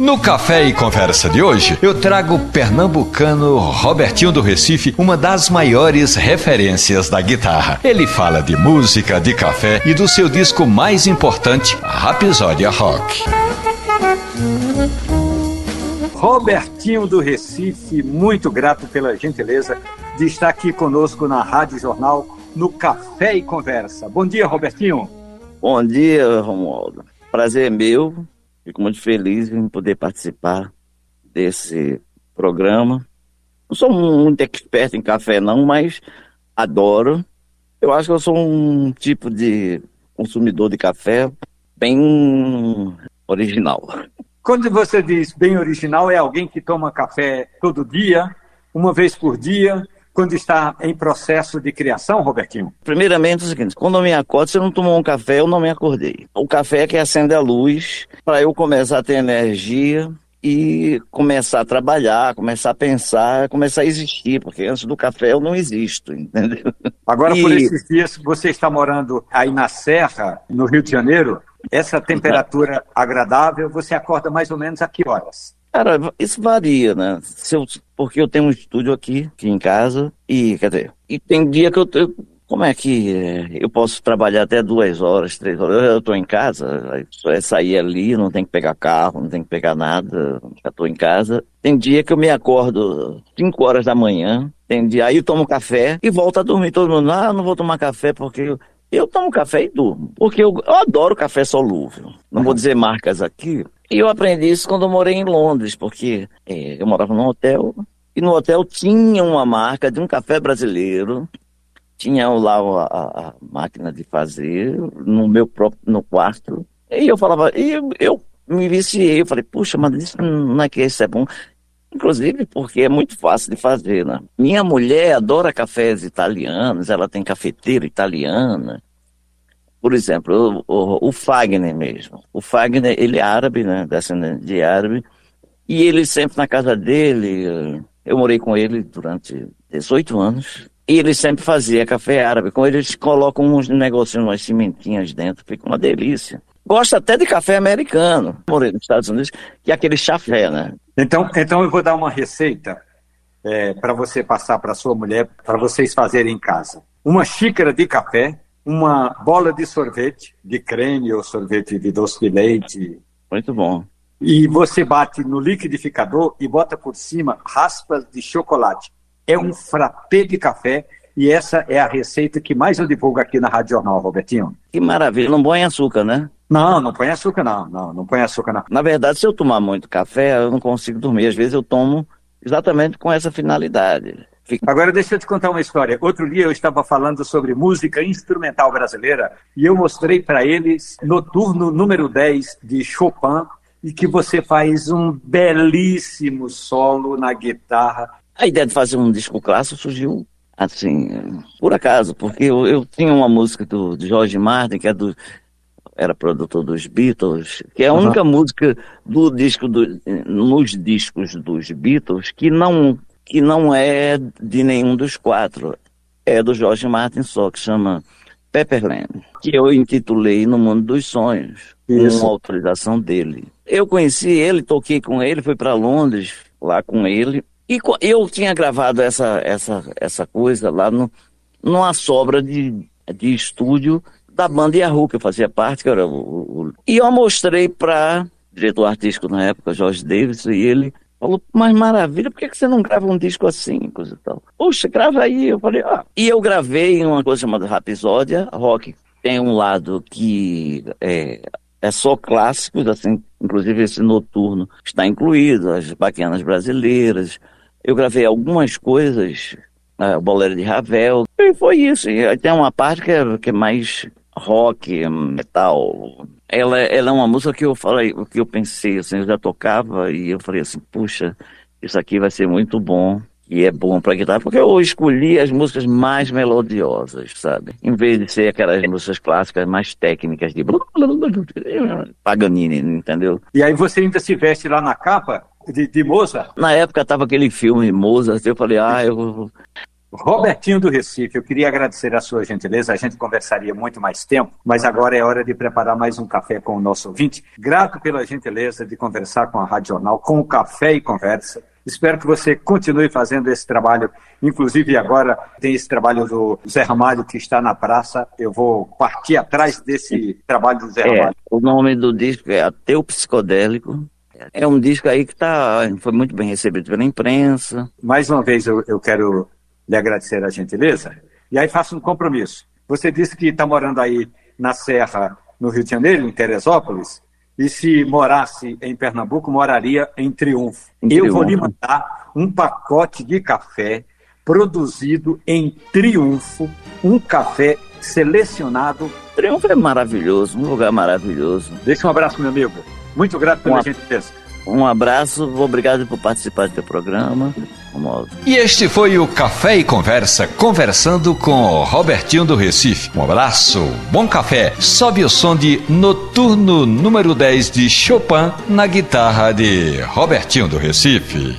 No Café e Conversa de hoje, eu trago o pernambucano Robertinho do Recife, uma das maiores referências da guitarra. Ele fala de música, de café e do seu disco mais importante, Rapisódia Rock. Robertinho do Recife, muito grato pela gentileza de estar aqui conosco na Rádio Jornal, no Café e Conversa. Bom dia, Robertinho. Bom dia, Romualdo. Prazer é meu Fico muito feliz em poder participar desse programa. Não sou muito expert em café, não, mas adoro. Eu acho que eu sou um tipo de consumidor de café bem original. Quando você diz bem original, é alguém que toma café todo dia, uma vez por dia, quando está em processo de criação, Robertinho? Primeiramente é o seguinte, quando eu me acordo, se eu não tomou um café, eu não me acordei. O café é que acende a luz para eu começar a ter energia e começar a trabalhar, começar a pensar, começar a existir, porque antes do café eu não existo, entendeu? Agora, e... por esses dias, você está morando aí na Serra, no Rio de Janeiro, essa temperatura agradável, você acorda mais ou menos a que horas? Cara, isso varia, né? Se eu, porque eu tenho um estúdio aqui, aqui em casa, e, quer dizer, e tem dia que eu, eu como é que é, eu posso trabalhar até duas horas, três horas? Eu estou em casa, só é sair ali, não tem que pegar carro, não tem que pegar nada, já estou em casa. Tem dia que eu me acordo cinco horas da manhã, tem dia, aí eu tomo café e volto a dormir. Todo mundo, ah, não vou tomar café porque eu, eu tomo café e durmo, porque eu, eu adoro café solúvel. Não vou dizer marcas aqui, e eu aprendi isso quando eu morei em Londres, porque é, eu morava num hotel e no hotel tinha uma marca de um café brasileiro, tinha lá a, a máquina de fazer no meu próprio no quarto. E eu falava, e eu, eu me viciei, eu falei, puxa, mas isso não é que isso é bom. Inclusive porque é muito fácil de fazer, né? Minha mulher adora cafés italianos, ela tem cafeteira italiana. Por exemplo, o, o, o, Fagner mesmo. O Fagner, ele é árabe, né? Descendente de árabe. E ele sempre na casa dele, eu morei com ele durante 18 anos. E ele sempre fazia café árabe. Com ele, eles colocam uns negocinhos, umas cimentinhas dentro, fica uma delícia. Gosta até de café americano. Morei nos Estados Unidos, que é aquele chafé, né? Então, então eu vou dar uma receita é, para você passar para sua mulher, para vocês fazerem em casa. Uma xícara de café, uma bola de sorvete, de creme ou sorvete de doce de leite. Muito bom. E você bate no liquidificador e bota por cima raspas de chocolate. É um frappé de café e essa é a receita que mais eu divulgo aqui na Rádio Jornal, Robertinho. Que maravilha, não põe açúcar, né? Não, não põe açúcar não, não, não põe açúcar não. Na verdade, se eu tomar muito café, eu não consigo dormir. Às vezes eu tomo exatamente com essa finalidade. Agora deixa eu te contar uma história. Outro dia eu estava falando sobre música instrumental brasileira e eu mostrei para eles Noturno número 10 de Chopin e que você faz um belíssimo solo na guitarra. A ideia de fazer um disco clássico surgiu assim, por acaso, porque eu, eu tinha uma música do, do George Martin, que é do, era produtor dos Beatles, que é a única uhum. música do disco do, nos discos dos Beatles que não que não é de nenhum dos quatro. É do George Martin só, que chama Pepperland, que eu intitulei No Mundo dos Sonhos, Isso. com autorização dele. Eu conheci ele, toquei com ele, fui para Londres lá com ele, e eu tinha gravado essa, essa, essa coisa lá no, numa sobra de, de estúdio da banda Yahoo, que eu fazia parte, que era o, o, e eu mostrei para diretor artístico na época, Jorge Davis, e ele Falou, mas maravilha, por que, que você não grava um disco assim, coisa e tal? Poxa, grava aí. Eu falei, ah. E eu gravei uma coisa chamada Rapisódia, rock. Tem um lado que é, é só clássicos, assim, inclusive esse noturno está incluído, as baquianas brasileiras. Eu gravei algumas coisas, o Bolero de Ravel, e foi isso. E tem uma parte que é, que é mais rock, metal, ela, ela é uma música que eu falei, que eu pensei, assim, eu já tocava e eu falei assim, puxa, isso aqui vai ser muito bom e é bom para guitarra, porque eu escolhi as músicas mais melodiosas, sabe? Em vez de ser aquelas músicas clássicas mais técnicas de Paganini, entendeu? E aí você ainda se veste lá na capa de, de Mozart? Na época tava aquele filme Mozart, eu falei, ah, eu Robertinho do Recife, eu queria agradecer a sua gentileza. A gente conversaria muito mais tempo, mas agora é hora de preparar mais um café com o nosso ouvinte. Grato pela gentileza de conversar com a Rádio Jornal, com o Café e Conversa. Espero que você continue fazendo esse trabalho. Inclusive, agora tem esse trabalho do Zé Ramalho que está na praça. Eu vou partir atrás desse trabalho do Zé É, Ramalho. o nome do disco é Ateu Psicodélico. É um disco aí que tá, foi muito bem recebido pela imprensa. Mais uma vez, eu, eu quero lhe agradecer a gentileza. E aí faço um compromisso. Você disse que está morando aí na Serra, no Rio de Janeiro, em Teresópolis, e se morasse em Pernambuco, moraria em Triunfo. Em eu vou lhe Triunfo. mandar um pacote de café produzido em Triunfo, um café selecionado. Triunfo é maravilhoso, um lugar maravilhoso. Deixa um abraço, meu amigo. Muito grato pela Um gentileza. Um abraço, obrigado por participar do programa. E este foi o Café e Conversa, conversando com Robertinho do Recife. Um abraço, bom café. Sobe o som de Noturno número 10 de Chopin na guitarra de Robertinho do Recife.